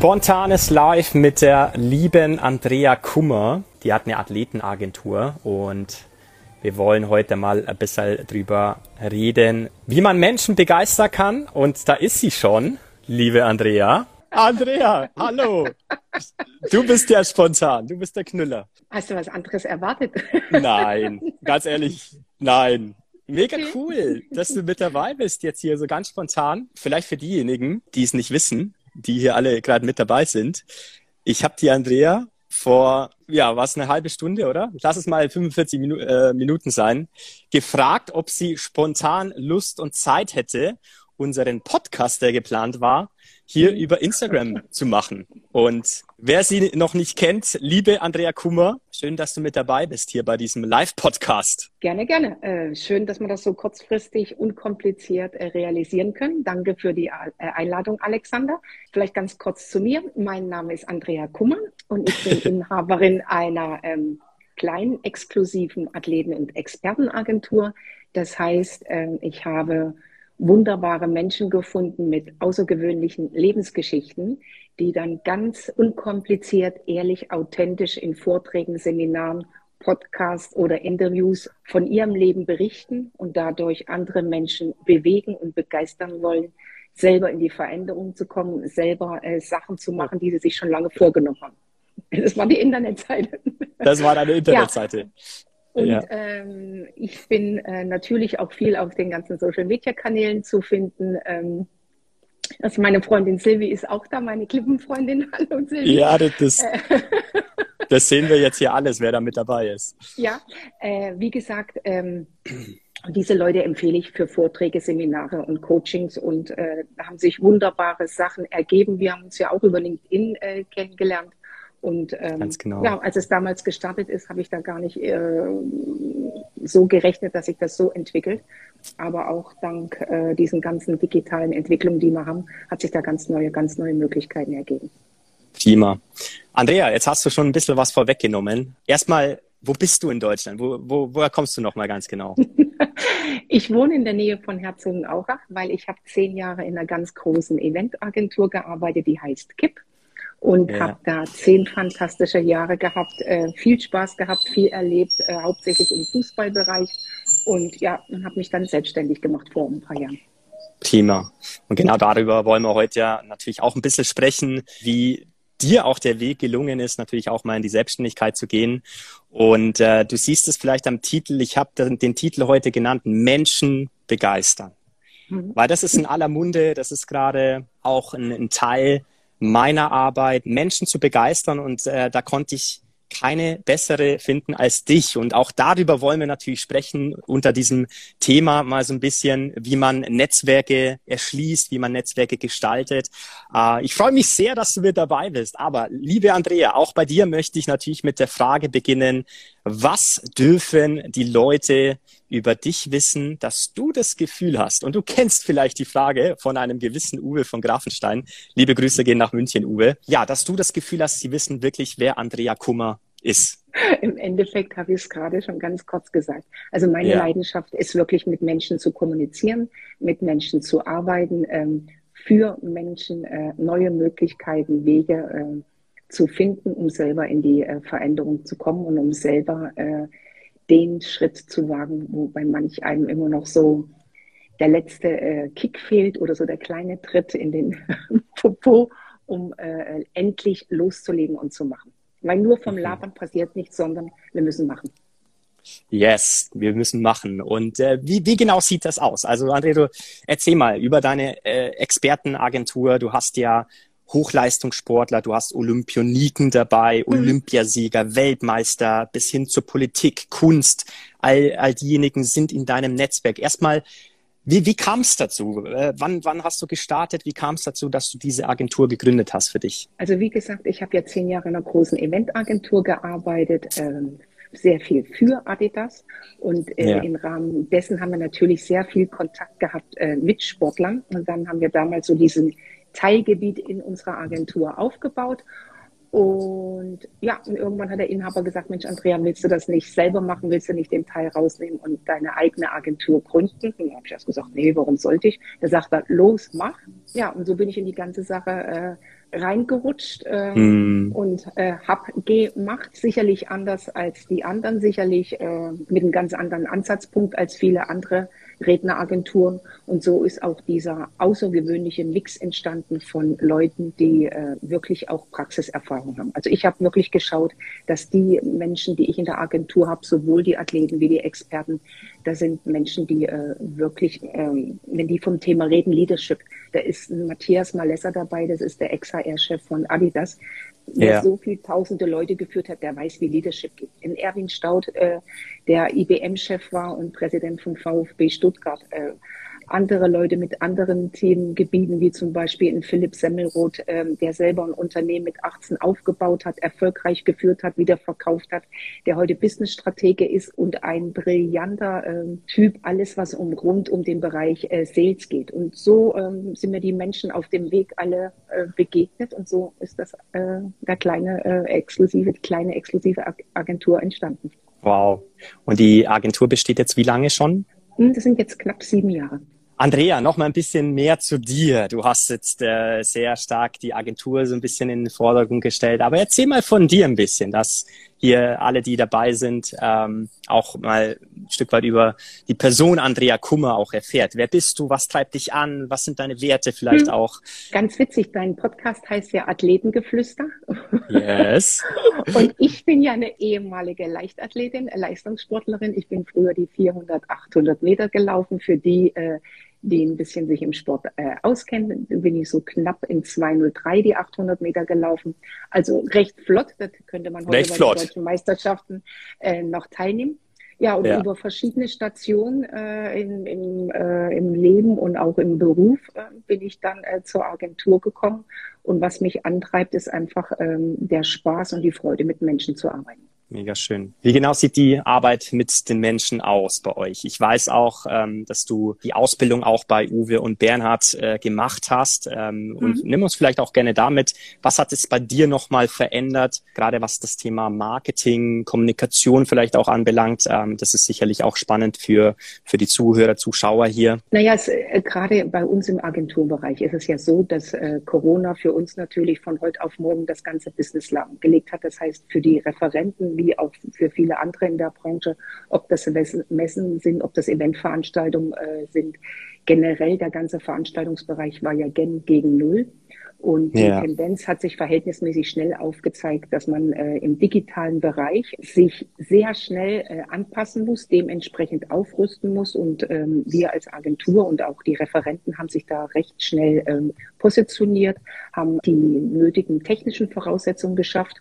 Spontanes Live mit der lieben Andrea Kummer. Die hat eine Athletenagentur und wir wollen heute mal ein bisschen drüber reden, wie man Menschen begeistern kann. Und da ist sie schon, liebe Andrea. Andrea, hallo. Du bist ja spontan, du bist der Knüller. Hast du was anderes erwartet? Nein, ganz ehrlich, nein. Mega cool, dass du mit dabei bist jetzt hier so ganz spontan. Vielleicht für diejenigen, die es nicht wissen, die hier alle gerade mit dabei sind. Ich habe die Andrea vor, ja, was eine halbe Stunde, oder? Lass es mal 45 Minu äh, Minuten sein, gefragt, ob sie spontan Lust und Zeit hätte, unseren Podcast, der geplant war, hier über Instagram zu machen. Und wer sie noch nicht kennt, liebe Andrea Kummer, schön, dass du mit dabei bist hier bei diesem Live-Podcast. Gerne, gerne. Äh, schön, dass wir das so kurzfristig, unkompliziert äh, realisieren können. Danke für die äh, Einladung, Alexander. Vielleicht ganz kurz zu mir. Mein Name ist Andrea Kummer und ich bin Inhaberin einer ähm, kleinen, exklusiven Athleten- und Expertenagentur. Das heißt, äh, ich habe wunderbare Menschen gefunden mit außergewöhnlichen Lebensgeschichten, die dann ganz unkompliziert, ehrlich, authentisch in Vorträgen, Seminaren, Podcasts oder Interviews von ihrem Leben berichten und dadurch andere Menschen bewegen und begeistern wollen, selber in die Veränderung zu kommen, selber äh, Sachen zu machen, die sie sich schon lange vorgenommen haben. Das war die Internetseite. Das war deine Internetseite. Ja. Und ja. ähm, ich bin äh, natürlich auch viel auf den ganzen Social-Media-Kanälen zu finden. Ähm, also meine Freundin Silvi ist auch da, meine Klippenfreundin. Hallo Silvi. Ja, das, das sehen wir jetzt hier alles, wer da mit dabei ist. Ja, äh, wie gesagt, ähm, diese Leute empfehle ich für Vorträge, Seminare und Coachings und äh, da haben sich wunderbare Sachen ergeben. Wir haben uns ja auch über LinkedIn äh, kennengelernt. Und ähm, genau. ja, als es damals gestartet ist, habe ich da gar nicht äh, so gerechnet, dass sich das so entwickelt. Aber auch dank äh, diesen ganzen digitalen Entwicklungen, die wir haben, hat sich da ganz neue, ganz neue Möglichkeiten ergeben. Prima. Andrea, jetzt hast du schon ein bisschen was vorweggenommen. Erstmal, wo bist du in Deutschland? Wo, wo, woher kommst du noch mal ganz genau? ich wohne in der Nähe von Herzogenaurach, weil ich habe zehn Jahre in einer ganz großen Eventagentur gearbeitet, die heißt KIP und ja. habe da zehn fantastische Jahre gehabt, äh, viel Spaß gehabt, viel erlebt, äh, hauptsächlich im Fußballbereich und ja, und habe mich dann selbstständig gemacht vor ein paar Jahren. Prima. Und genau darüber wollen wir heute ja natürlich auch ein bisschen sprechen, wie dir auch der Weg gelungen ist, natürlich auch mal in die Selbstständigkeit zu gehen. Und äh, du siehst es vielleicht am Titel, ich habe den Titel heute genannt, Menschen begeistern. Mhm. Weil das ist in aller Munde, das ist gerade auch ein, ein Teil meiner Arbeit, Menschen zu begeistern. Und äh, da konnte ich keine bessere finden als dich. Und auch darüber wollen wir natürlich sprechen, unter diesem Thema mal so ein bisschen, wie man Netzwerke erschließt, wie man Netzwerke gestaltet. Äh, ich freue mich sehr, dass du mit dabei bist. Aber liebe Andrea, auch bei dir möchte ich natürlich mit der Frage beginnen, was dürfen die Leute über dich wissen, dass du das Gefühl hast, und du kennst vielleicht die Frage von einem gewissen Uwe von Grafenstein, liebe Grüße gehen nach München, Uwe, ja, dass du das Gefühl hast, sie wissen wirklich, wer Andrea Kummer ist. Im Endeffekt habe ich es gerade schon ganz kurz gesagt. Also meine ja. Leidenschaft ist wirklich mit Menschen zu kommunizieren, mit Menschen zu arbeiten, ähm, für Menschen äh, neue Möglichkeiten, Wege äh, zu finden, um selber in die äh, Veränderung zu kommen und um selber äh, den Schritt zu wagen, wo bei manch einem immer noch so der letzte äh, Kick fehlt oder so der kleine Tritt in den Popo, um äh, endlich loszulegen und zu machen. Weil nur vom mhm. Labern passiert nichts, sondern wir müssen machen. Yes, wir müssen machen. Und äh, wie, wie genau sieht das aus? Also André, du erzähl mal über deine äh, Expertenagentur. Du hast ja Hochleistungssportler, du hast Olympioniken dabei, mhm. Olympiasieger, Weltmeister bis hin zur Politik, Kunst. All, all diejenigen sind in deinem Netzwerk. Erstmal, wie, wie kam es dazu? Äh, wann, wann hast du gestartet? Wie kam es dazu, dass du diese Agentur gegründet hast für dich? Also wie gesagt, ich habe ja zehn Jahre in einer großen Eventagentur gearbeitet, ähm, sehr viel für Adidas und äh, ja. im Rahmen dessen haben wir natürlich sehr viel Kontakt gehabt äh, mit Sportlern und dann haben wir damals so diesen Teilgebiet in unserer Agentur aufgebaut. Und ja, und irgendwann hat der Inhaber gesagt, Mensch, Andrea, willst du das nicht selber machen? Willst du nicht den Teil rausnehmen und deine eigene Agentur gründen? Und dann habe ich erst gesagt, nee, warum sollte ich? Da sagt er, los, mach. Ja, und so bin ich in die ganze Sache äh, reingerutscht äh, mm. und äh, hab gemacht. Sicherlich anders als die anderen, sicherlich äh, mit einem ganz anderen Ansatzpunkt als viele andere Redneragenturen. Und so ist auch dieser außergewöhnliche Mix entstanden von Leuten, die äh, wirklich auch Praxiserfahrung haben. Also ich habe wirklich geschaut, dass die Menschen, die ich in der Agentur habe, sowohl die Athleten wie die Experten, da sind Menschen, die äh, wirklich, ähm, wenn die vom Thema reden, Leadership, da ist Matthias Malesser dabei, das ist der Ex-HR-Chef von Adidas, der ja. so viele tausende Leute geführt hat, der weiß, wie Leadership geht. In Erwin Staud, äh, der IBM-Chef war und Präsident von VfB Stuttgart, äh, andere Leute mit anderen Themengebieten, wie zum Beispiel in Philipp Semmelroth, ähm, der selber ein Unternehmen mit 18 aufgebaut hat, erfolgreich geführt hat, wieder verkauft hat, der heute Businessstratege ist und ein brillanter ähm, Typ, alles was um rund um den Bereich äh, Sales geht. Und so ähm, sind mir die Menschen auf dem Weg alle äh, begegnet und so ist das äh, der kleine äh, exklusive, die kleine exklusive Agentur entstanden. Wow. Und die Agentur besteht jetzt wie lange schon? Hm, das sind jetzt knapp sieben Jahre. Andrea, noch mal ein bisschen mehr zu dir. Du hast jetzt äh, sehr stark die Agentur so ein bisschen in den Vordergrund gestellt. Aber erzähl mal von dir ein bisschen, dass hier alle, die dabei sind, ähm, auch mal ein Stück weit über die Person Andrea Kummer auch erfährt. Wer bist du? Was treibt dich an? Was sind deine Werte vielleicht hm. auch? Ganz witzig, dein Podcast heißt ja Athletengeflüster. Yes. Und ich bin ja eine ehemalige Leichtathletin, Leistungssportlerin. Ich bin früher die 400, 800 Meter gelaufen. Für die äh, die ein bisschen sich im Sport äh, auskennen, bin ich so knapp in 203 die 800 Meter gelaufen. Also recht flott, das könnte man heute recht bei flott. den deutschen Meisterschaften äh, noch teilnehmen. Ja, und ja. über verschiedene Stationen äh, in, im, äh, im Leben und auch im Beruf äh, bin ich dann äh, zur Agentur gekommen. Und was mich antreibt, ist einfach ähm, der Spaß und die Freude, mit Menschen zu arbeiten. Mega schön. Wie genau sieht die Arbeit mit den Menschen aus bei euch? Ich weiß auch, ähm, dass du die Ausbildung auch bei Uwe und Bernhard äh, gemacht hast. Ähm, mhm. Und nimm uns vielleicht auch gerne damit, was hat es bei dir nochmal verändert, gerade was das Thema Marketing, Kommunikation vielleicht auch anbelangt. Ähm, das ist sicherlich auch spannend für, für die Zuhörer, Zuschauer hier. Naja, es, äh, gerade bei uns im Agenturbereich ist es ja so, dass äh, Corona für uns natürlich von heute auf morgen das ganze Business lahmgelegt hat. Das heißt, für die Referenten wie auch für viele andere in der Branche, ob das Messen sind, ob das Eventveranstaltungen äh, sind. Generell der ganze Veranstaltungsbereich war ja gen gegen Null. Und die ja. Tendenz hat sich verhältnismäßig schnell aufgezeigt, dass man äh, im digitalen Bereich sich sehr schnell äh, anpassen muss, dementsprechend aufrüsten muss. Und ähm, wir als Agentur und auch die Referenten haben sich da recht schnell ähm, positioniert, haben die nötigen technischen Voraussetzungen geschafft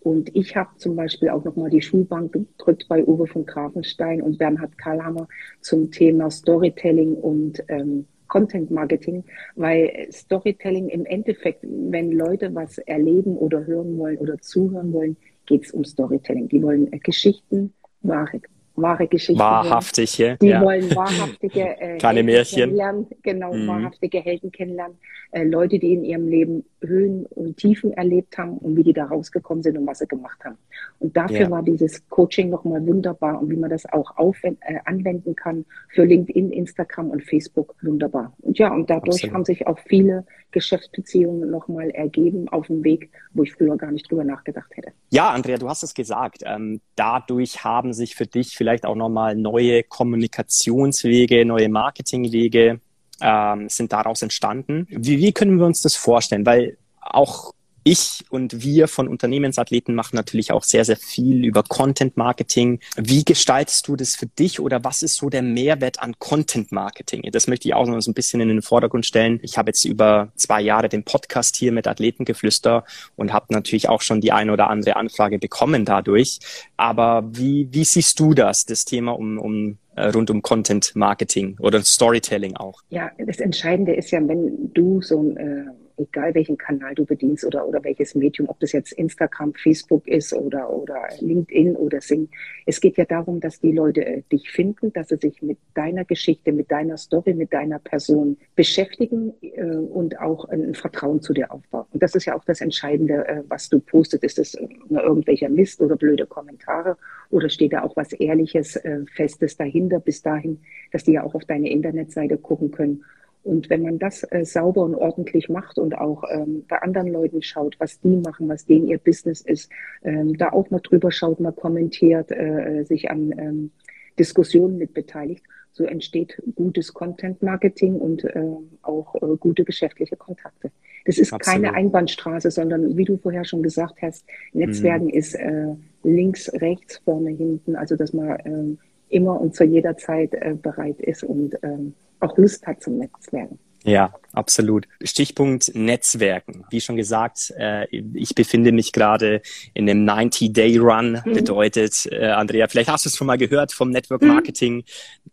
und ich habe zum Beispiel auch nochmal die Schulbank gedrückt bei Uwe von Grafenstein und Bernhard Karlhammer zum Thema Storytelling und ähm, Content Marketing, weil Storytelling im Endeffekt, wenn Leute was erleben oder hören wollen oder zuhören wollen, geht es um Storytelling. Die wollen äh, Geschichten, wahre wahre Geschichten. Wahrhaftig, ja. Die wollen wahrhaftige äh, Kleine Märchen kennenlernen, genau, mhm. wahrhaftige Helden kennenlernen. Äh, Leute, die in ihrem Leben Höhen und Tiefen erlebt haben und wie die da rausgekommen sind und was sie gemacht haben. Und dafür ja. war dieses Coaching nochmal wunderbar und wie man das auch aufwend, äh, anwenden kann für LinkedIn, Instagram und Facebook wunderbar. Und ja, und dadurch Absolut. haben sich auch viele Geschäftsbeziehungen nochmal ergeben auf dem Weg, wo ich früher gar nicht drüber nachgedacht hätte. Ja, Andrea, du hast es gesagt. Ähm, dadurch haben sich für dich vielleicht auch nochmal neue Kommunikationswege, neue Marketingwege ähm, sind daraus entstanden. Wie, wie können wir uns das vorstellen? Weil auch ich und wir von Unternehmensathleten machen natürlich auch sehr, sehr viel über Content Marketing. Wie gestaltest du das für dich oder was ist so der Mehrwert an Content Marketing? Das möchte ich auch noch so ein bisschen in den Vordergrund stellen. Ich habe jetzt über zwei Jahre den Podcast hier mit Athletengeflüster und habe natürlich auch schon die eine oder andere Anfrage bekommen dadurch. Aber wie, wie siehst du das, das Thema um, um äh, rund um Content Marketing oder Storytelling auch? Ja, das Entscheidende ist ja, wenn du so ein äh egal welchen Kanal du bedienst oder, oder welches Medium, ob das jetzt Instagram, Facebook ist oder, oder LinkedIn oder Sing. Es geht ja darum, dass die Leute äh, dich finden, dass sie sich mit deiner Geschichte, mit deiner Story, mit deiner Person beschäftigen äh, und auch ein Vertrauen zu dir aufbauen. Und das ist ja auch das Entscheidende, äh, was du postest. Ist es nur irgendwelcher Mist oder blöde Kommentare oder steht da auch was Ehrliches, äh, Festes dahinter bis dahin, dass die ja auch auf deine Internetseite gucken können Und wenn man das äh, sauber und ordentlich macht und auch ähm, bei anderen Leuten schaut, was die machen, was denen ihr Business ist, ähm, da auch mal drüber schaut, mal kommentiert, äh, sich an ähm, Diskussionen mit beteiligt, so entsteht gutes Content Marketing und äh, auch äh, gute geschäftliche Kontakte. Das ist Absolut. keine Einbahnstraße, sondern wie du vorher schon gesagt hast, Netzwerken mhm. ist äh, links, rechts, vorne, hinten, also dass man äh, immer und zu jeder Zeit äh, bereit ist und äh, auch Lust hat zum Netzwerken. Ja, absolut. Stichpunkt Netzwerken. Wie schon gesagt, äh, ich befinde mich gerade in einem 90-Day-Run. Mhm. Bedeutet, äh, Andrea, vielleicht hast du es schon mal gehört vom Network mhm. Marketing. Mhm.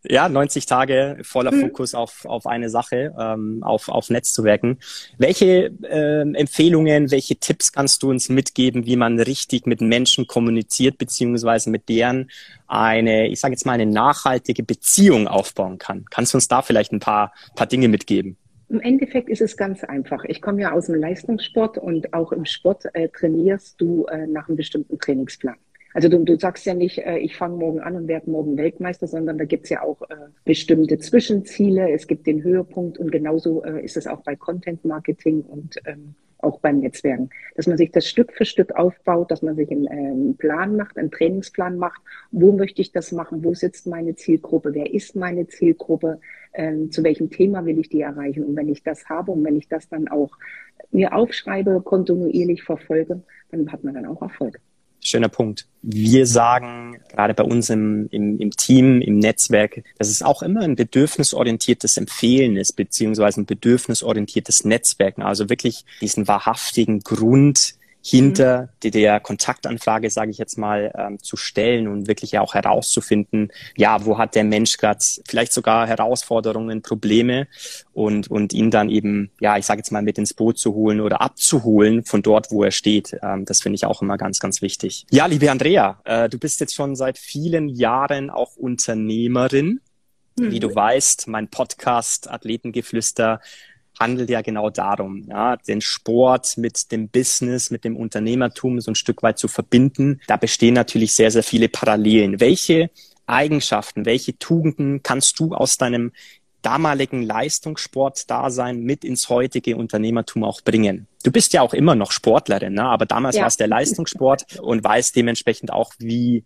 Ja, 90 Tage voller mhm. Fokus auf, auf eine Sache, ähm, auf, auf Netzwerken. Welche äh, Empfehlungen, welche Tipps kannst du uns mitgeben, wie man richtig mit Menschen kommuniziert, beziehungsweise mit deren eine, ich sage jetzt mal, eine nachhaltige Beziehung aufbauen kann? Kannst du uns da vielleicht ein paar, paar Dinge mitgeben? Im Endeffekt ist es ganz einfach. Ich komme ja aus dem Leistungssport und auch im Sport äh, trainierst du äh, nach einem bestimmten Trainingsplan. Also du, du sagst ja nicht, äh, ich fange morgen an und werde morgen Weltmeister, sondern da gibt's ja auch äh, bestimmte Zwischenziele, es gibt den Höhepunkt und genauso äh, ist es auch bei Content Marketing und ähm, auch beim Netzwerken, dass man sich das Stück für Stück aufbaut, dass man sich einen, einen Plan macht, einen Trainingsplan macht, wo möchte ich das machen, wo sitzt meine Zielgruppe, wer ist meine Zielgruppe, ähm, zu welchem Thema will ich die erreichen. Und wenn ich das habe und wenn ich das dann auch mir aufschreibe, kontinuierlich verfolge, dann hat man dann auch Erfolg. Schöner Punkt. Wir sagen gerade bei uns im, im, im Team, im Netzwerk, dass es auch immer ein bedürfnisorientiertes Empfehlen ist, beziehungsweise ein bedürfnisorientiertes Netzwerken. Also wirklich diesen wahrhaftigen Grund, hinter mhm. der Kontaktanfrage, sage ich jetzt mal, ähm, zu stellen und wirklich ja auch herauszufinden, ja, wo hat der Mensch gerade vielleicht sogar Herausforderungen, Probleme und, und ihn dann eben, ja, ich sage jetzt mal, mit ins Boot zu holen oder abzuholen von dort, wo er steht. Ähm, das finde ich auch immer ganz, ganz wichtig. Ja, liebe Andrea, äh, du bist jetzt schon seit vielen Jahren auch Unternehmerin. Wie du mhm. weißt, mein Podcast Athletengeflüster handelt ja genau darum, ja, den Sport mit dem Business, mit dem Unternehmertum so ein Stück weit zu verbinden. Da bestehen natürlich sehr, sehr viele Parallelen. Welche Eigenschaften, welche Tugenden kannst du aus deinem damaligen Leistungssport-Dasein mit ins heutige Unternehmertum auch bringen? Du bist ja auch immer noch Sportlerin, ne? aber damals ja. war es der Leistungssport und weißt dementsprechend auch, wie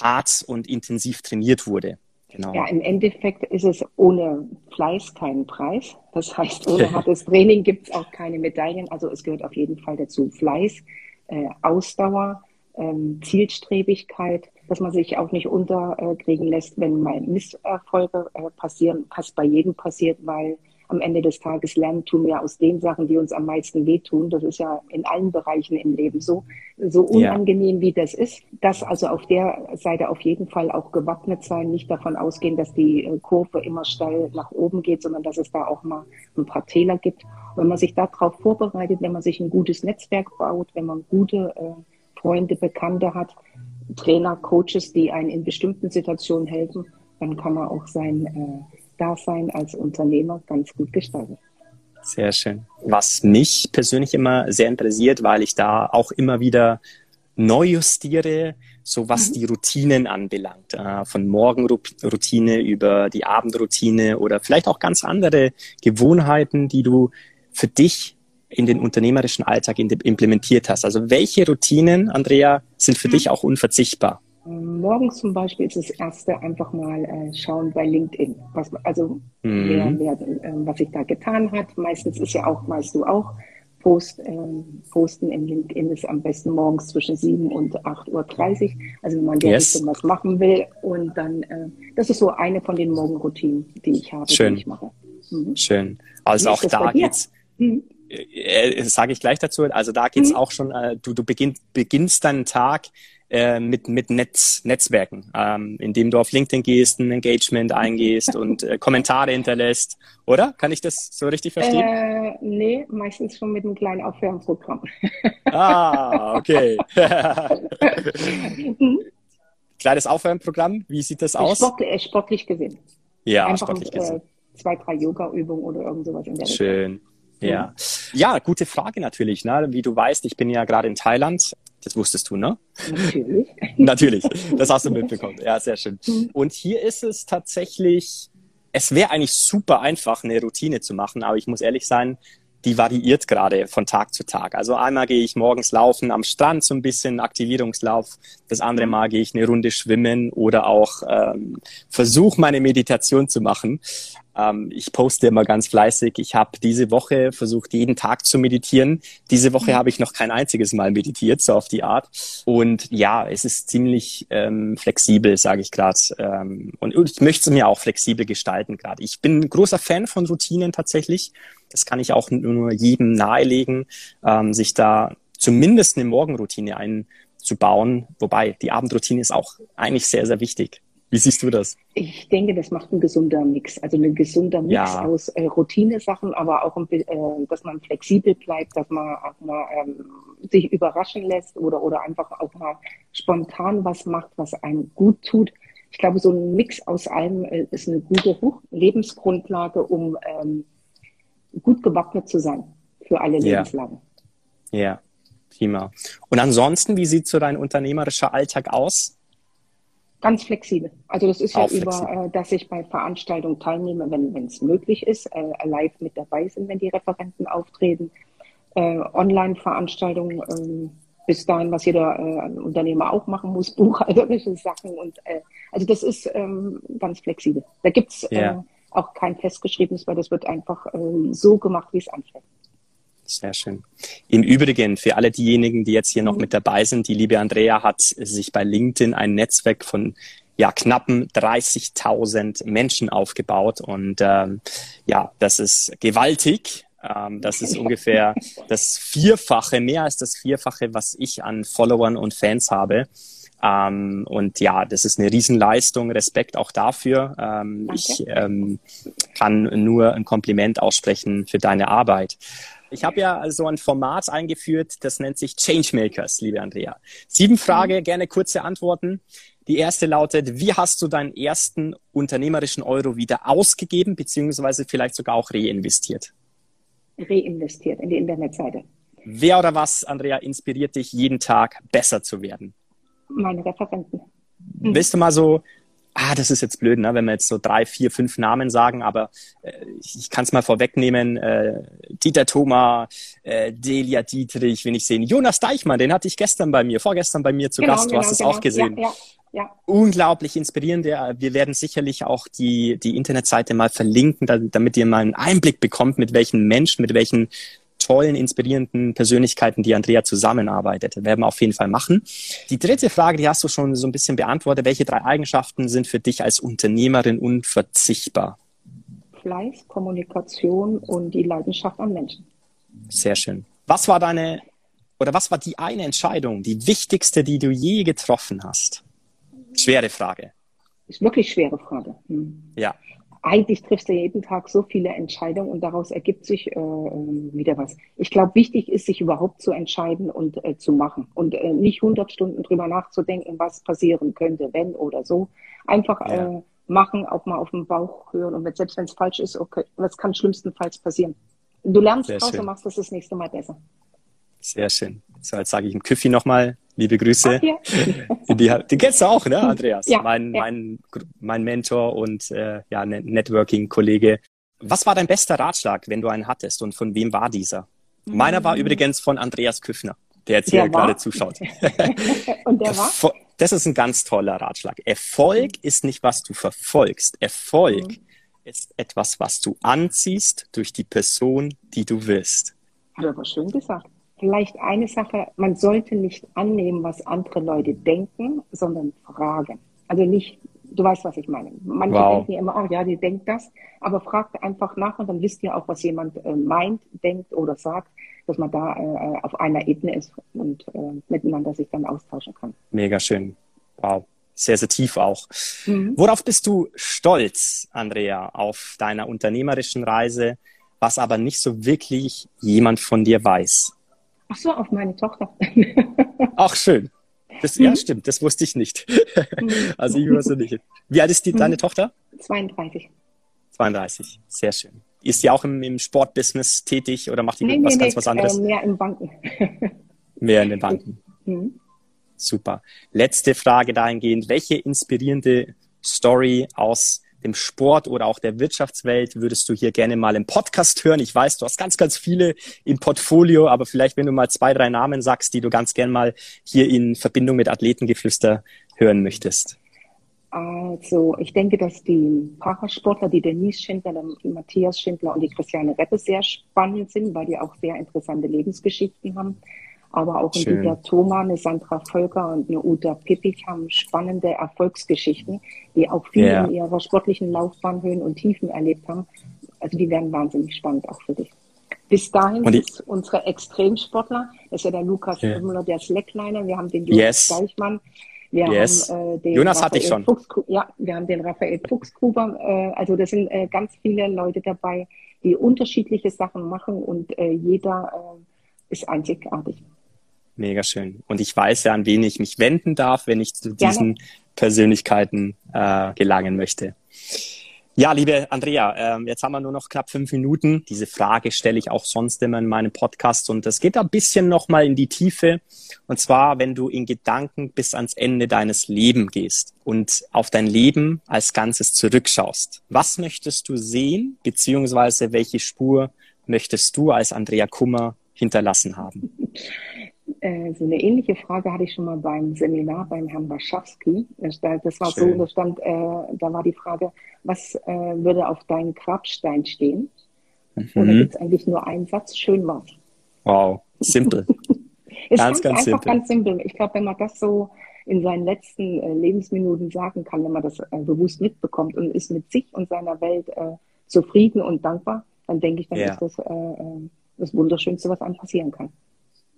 hart und intensiv trainiert wurde. Genau. Ja, im Endeffekt ist es ohne Fleiß kein Preis. Das heißt, ohne hartes Training gibt es auch keine Medaillen. Also es gehört auf jeden Fall dazu Fleiß, äh, Ausdauer, ähm, Zielstrebigkeit, dass man sich auch nicht unterkriegen lässt, wenn mal Misserfolge äh, passieren, fast bei jedem passiert, weil am Ende des Tages lernen tun wir aus den Sachen, die uns am meisten wehtun. Das ist ja in allen Bereichen im Leben so, so unangenehm ja. wie das ist. Das also auf der Seite auf jeden Fall auch gewappnet sein, nicht davon ausgehen, dass die äh, Kurve immer steil nach oben geht, sondern dass es da auch mal ein paar Täler gibt. wenn man sich darauf vorbereitet, wenn man sich ein gutes Netzwerk baut, wenn man gute äh, Freunde, Bekannte hat, Trainer, Coaches, die einen in bestimmten Situationen helfen, dann kann man auch sein äh, Dasein als Unternehmer ganz gut gestalten. Sehr schön. Was mich persönlich immer sehr interessiert, weil ich da auch immer wieder neu justiere, so was mhm. die Routinen anbelangt. Äh, von Morgenroutine über die Abendroutine oder vielleicht auch ganz andere Gewohnheiten, die du für dich in den unternehmerischen Alltag implementiert hast. Also welche Routinen, Andrea, sind für mhm. dich auch unverzichtbar? Morgens zum Beispiel ist das erste einfach mal äh, schauen bei LinkedIn, was, also mhm. wer, wer, äh, was sich da getan hat. Meistens ist ja auch, weißt du auch, Post, äh, Posten in LinkedIn ist am besten morgens zwischen 7 und 8.30 Uhr. Also wenn man da yes. was machen will. Und dann, äh, das ist so eine von den Morgenroutinen, die ich habe, Schön. die ich mache. Mhm. Schön. Also auch da geht's. Mhm. Äh, äh, sage ich gleich dazu. Also da geht's mhm. auch schon, äh, du, du beginnt, beginnst deinen Tag äh, mit, mit Netz, Netzwerken, ähm, indem du auf LinkedIn gehst, ein Engagement eingehst und äh, Kommentare hinterlässt, oder? Kann ich das so richtig verstehen? Äh, nee, meistens schon mit einem kleinen Aufwärmprogramm. ah, okay. Kleines Aufwärmprogramm, wie sieht das aus? Sport, äh, sportlich gesehen. Ja, Einfach sportlich gesehen. Äh, zwei, drei Yoga-Übungen oder irgend sowas in der Schön. Richtung. Ja. ja, gute Frage natürlich. Ne? Wie du weißt, ich bin ja gerade in Thailand. Das wusstest du, ne? Natürlich. natürlich. Das hast du mitbekommen. Ja, sehr schön. Mhm. Und hier ist es tatsächlich es wäre eigentlich super einfach, eine Routine zu machen, aber ich muss ehrlich sein, die variiert gerade von Tag zu Tag. Also einmal gehe ich morgens laufen am Strand so ein bisschen Aktivierungslauf, das andere Mal gehe ich eine Runde schwimmen oder auch ähm, versuche meine Meditation zu machen. Ähm, ich poste immer ganz fleißig. Ich habe diese Woche versucht, jeden Tag zu meditieren. Diese Woche mhm. habe ich noch kein einziges Mal meditiert, so auf die Art. Und ja, es ist ziemlich ähm, flexibel, sage ich gerade. Ähm, und, und ich möchte es mir auch flexibel gestalten gerade. Ich bin ein großer Fan von Routinen tatsächlich. Das kann ich auch nur jedem nahelegen, ähm, sich da zumindest eine Morgenroutine einzubauen. Wobei die Abendroutine ist auch eigentlich sehr, sehr wichtig. Wie siehst du das? Ich denke, das macht ein gesunder Mix. Also ein gesunder Mix ja. aus äh, Routinesachen, aber auch, äh, dass man flexibel bleibt, dass man auch mal ähm, sich überraschen lässt oder, oder einfach auch mal spontan was macht, was einem gut tut. Ich glaube, so ein Mix aus allem äh, ist eine gute Lebensgrundlage, um ähm, gut gewappnet zu sein für alle Lebenslagen. Ja. ja, prima. Und ansonsten, wie sieht so dein unternehmerischer Alltag aus? Ganz flexibel. Also das ist ja über, äh, dass ich bei Veranstaltungen teilnehme, wenn es möglich ist, äh, live mit dabei sind, wenn die Referenten auftreten. Äh, Online-Veranstaltungen, äh, bis dahin, was jeder äh, Unternehmer auch machen muss, buchhalterische Sachen. Und äh, also das ist ähm, ganz flexibel. Da gibt's yeah. äh, auch kein festgeschriebenes, weil das wird einfach äh, so gemacht, wie es anfängt. Sehr schön. Im Übrigen, für alle diejenigen, die jetzt hier noch mit dabei sind, die liebe Andrea hat sich bei LinkedIn ein Netzwerk von ja, knappen 30.000 Menschen aufgebaut. Und ähm, ja, das ist gewaltig. Ähm, das ist ungefähr das Vierfache, mehr als das Vierfache, was ich an Followern und Fans habe. Ähm, und ja, das ist eine Riesenleistung. Respekt auch dafür. Ähm, ich ähm, kann nur ein Kompliment aussprechen für deine Arbeit. Ich habe ja so ein Format eingeführt, das nennt sich Changemakers, liebe Andrea. Sieben Fragen, mhm. gerne kurze Antworten. Die erste lautet, wie hast du deinen ersten unternehmerischen Euro wieder ausgegeben, beziehungsweise vielleicht sogar auch reinvestiert? Reinvestiert in die Internetseite. Wer oder was, Andrea, inspiriert dich jeden Tag besser zu werden? Meine Referenten. Mhm. Willst du mal so ah, das ist jetzt blöd, ne, wenn wir jetzt so drei, vier, fünf Namen sagen, aber äh, ich, ich kann es mal vorwegnehmen. Äh, Dieter Thoma, äh, Delia Dietrich, wenn ich sehen. Jonas Deichmann, den hatte ich gestern bei mir, vorgestern bei mir zu genau, Gast. Du genau, hast es genau. auch gesehen. Ja, ja, ja. Unglaublich inspirierend. Wir werden sicherlich auch die, die Internetseite mal verlinken, damit ihr mal einen Einblick bekommt, mit welchen Menschen, mit welchen tollen, inspirierenden Persönlichkeiten, die Andrea zusammenarbeitet. Werden wir auf jeden Fall machen. Die dritte Frage, die hast du schon so ein bisschen beantwortet. Welche drei Eigenschaften sind für dich als Unternehmerin unverzichtbar? Fleiß, Kommunikation und die Leidenschaft am Menschen. Sehr schön. Was war deine oder was war die eine Entscheidung, die wichtigste, die du je getroffen hast? Schwere Frage. Ist wirklich schwere Frage. Hm. Ja eigentlich triffst du jeden Tag so viele Entscheidungen und daraus ergibt sich äh, wieder was. Ich glaube, wichtig ist, sich überhaupt zu entscheiden und äh, zu machen und äh, nicht 100 Stunden drüber nachzudenken, was passieren könnte, wenn oder so. Einfach ja. äh, machen, auch mal auf den Bauch hören und selbst wenn es falsch ist, okay, was kann schlimmstenfalls passieren? Du lernst Sehr draus und machst das das nächste Mal besser. Sehr schön. So, jetzt sage ich dem Küffi nochmal liebe Grüße. Die, die kennst du auch, ne, Andreas? Ja, mein, ja. mein, mein Mentor und äh, ja, ne, Networking-Kollege. Was war dein bester Ratschlag, wenn du einen hattest und von wem war dieser? Mhm. Meiner war übrigens von Andreas Küffner, der jetzt der hier war? gerade zuschaut. und der war? Das ist ein ganz toller Ratschlag. Erfolg mhm. ist nicht, was du verfolgst. Erfolg mhm. ist etwas, was du anziehst durch die Person, die du wirst. Hat er aber schön gesagt vielleicht eine Sache, man sollte nicht annehmen, was andere Leute denken, sondern fragen. Also nicht, du weißt, was ich meine. Manche wow. denken immer, oh ja, die denkt das, aber fragt einfach nach und dann wisst ihr auch, was jemand äh, meint, denkt oder sagt, dass man da äh, auf einer Ebene ist und äh, miteinander sich dann austauschen kann. Mega schön. Wow. Sehr, sehr tief auch. Mhm. Worauf bist du stolz, Andrea, auf deiner unternehmerischen Reise, was aber nicht so wirklich jemand von dir weiß? Ach so, auf meine Tochter. Ach, schön. Das, mhm. Ja, stimmt, das wusste ich nicht. Mhm. also ich wusste nicht. Wie alt ist die, mhm. deine Tochter? 32. 32, sehr schön. Ist sie auch im, im Sportbusiness tätig oder macht die nee, was nee, ganz nee, was anderes? Äh, mehr in Banken. mehr in den Banken. Mhm. Super. Letzte Frage dahingehend. Welche inspirierende Story aus dem Sport oder auch der Wirtschaftswelt würdest du hier gerne mal im Podcast hören? Ich weiß, du hast ganz, ganz viele im Portfolio, aber vielleicht, wenn du mal zwei, drei Namen sagst, die du ganz gern mal hier in Verbindung mit Athletengeflüster hören möchtest. Also ich denke, dass die Parasportler, die Denise Schindler, der Matthias Schindler und die Christiane Reppe sehr spannend sind, weil die auch sehr interessante Lebensgeschichten haben aber auch ein Dieter Thoma, eine Sandra Völker und eine Uta Pippich haben spannende Erfolgsgeschichten, die auch viel yeah. in ihrer sportlichen Laufbahn Höhen und Tiefen erlebt haben. Also die werden wahnsinnig spannend auch für dich. Bis dahin sind unsere Extremsportler, das ist ja der Lukas yeah. Müller, der Slackliner, wir haben den Jonas yes. Deichmann, wir yes. haben äh, den Jonas Raphael hatte ich schon. Fuchs, ja, wir haben den Raphael Fuchsgruber, äh, also das sind äh, ganz viele Leute dabei, die unterschiedliche Sachen machen und äh, jeder äh, ist einzigartig. Mega schön. Und ich weiß ja, an wen ich mich wenden darf, wenn ich zu diesen Gerne. Persönlichkeiten äh, gelangen möchte. Ja, liebe Andrea, äh, jetzt haben wir nur noch knapp fünf Minuten. Diese Frage stelle ich auch sonst immer in meinem Podcast und das geht ein bisschen nochmal in die Tiefe. Und zwar, wenn du in Gedanken bis ans Ende deines Lebens gehst und auf dein Leben als Ganzes zurückschaust. Was möchtest du sehen, beziehungsweise welche Spur möchtest du als Andrea Kummer hinterlassen haben? Äh, so eine ähnliche Frage hatte ich schon mal beim Seminar beim Herrn Waschowski. Das war Schön. so, da stand, äh, da war die Frage, was äh, würde auf deinem Grabstein stehen? Mhm. Oder gibt es eigentlich nur einen Satz? Schön war's. Wow, simpel. ist ganz, ganz, ganz einfach simpel. ganz simpel. Ich glaube, wenn man das so in seinen letzten äh, Lebensminuten sagen kann, wenn man das äh, bewusst mitbekommt und ist mit sich und seiner Welt äh, zufrieden und dankbar, dann denke ich, dann ja. ist das äh, äh, das Wunderschönste, was einem passieren kann.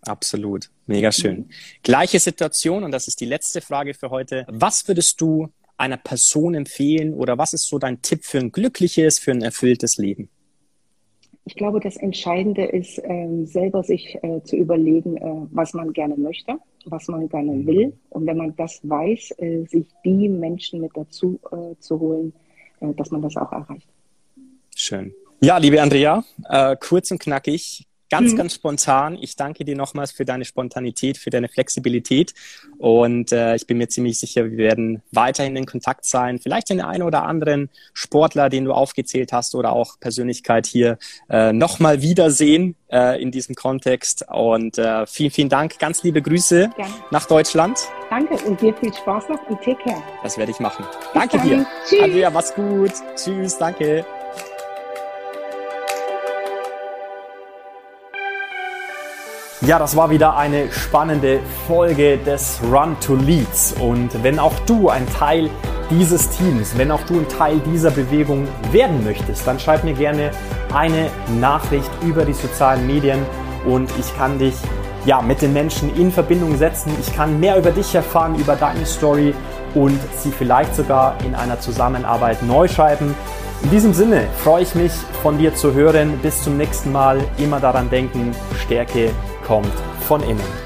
Absolut. Mega schön. Mhm. Gleiche Situation, und das ist die letzte Frage für heute. Was würdest du einer Person empfehlen oder was ist so dein Tipp für ein glückliches, für ein erfülltes Leben? Ich glaube, das Entscheidende ist, äh, selber sich äh, zu überlegen, äh, was man gerne möchte, was man gerne mhm. will. Und wenn man das weiß, äh, sich die Menschen mit dazu zu holen, dass man das auch erreicht. Schön. Ja, liebe Andrea, kurz und knackig. Ganz, mhm. ganz spontan. Ich danke dir nochmals für deine Spontanität, für deine Flexibilität. Und äh, ich bin mir ziemlich sicher, wir werden weiterhin in Kontakt sein. Vielleicht den einen oder anderen Sportler, den du aufgezählt hast oder auch Persönlichkeit hier äh, nochmal wiedersehen äh, in diesem Kontext. Und äh, vielen, vielen Dank. Ganz liebe Grüße Gerne. nach Deutschland. Danke und dir viel Spaß noch und take care. Das werde ich machen. Bis danke dann. dir. Tschüss. Andrea, mach's gut. Tschüss, danke. Ja, das war wieder eine spannende Folge des Run to Leads. Und wenn auch du ein Teil dieses Teams, wenn auch du ein Teil dieser Bewegung werden möchtest, dann schreib mir gerne eine Nachricht über die sozialen Medien und ich kann dich ja, mit den Menschen in Verbindung setzen. Ich kann mehr über dich erfahren, über deine Story und sie vielleicht sogar in einer Zusammenarbeit neu schreiben. In diesem Sinne freue ich mich von dir zu hören. Bis zum nächsten Mal. Immer daran denken, Stärke kommt von innen.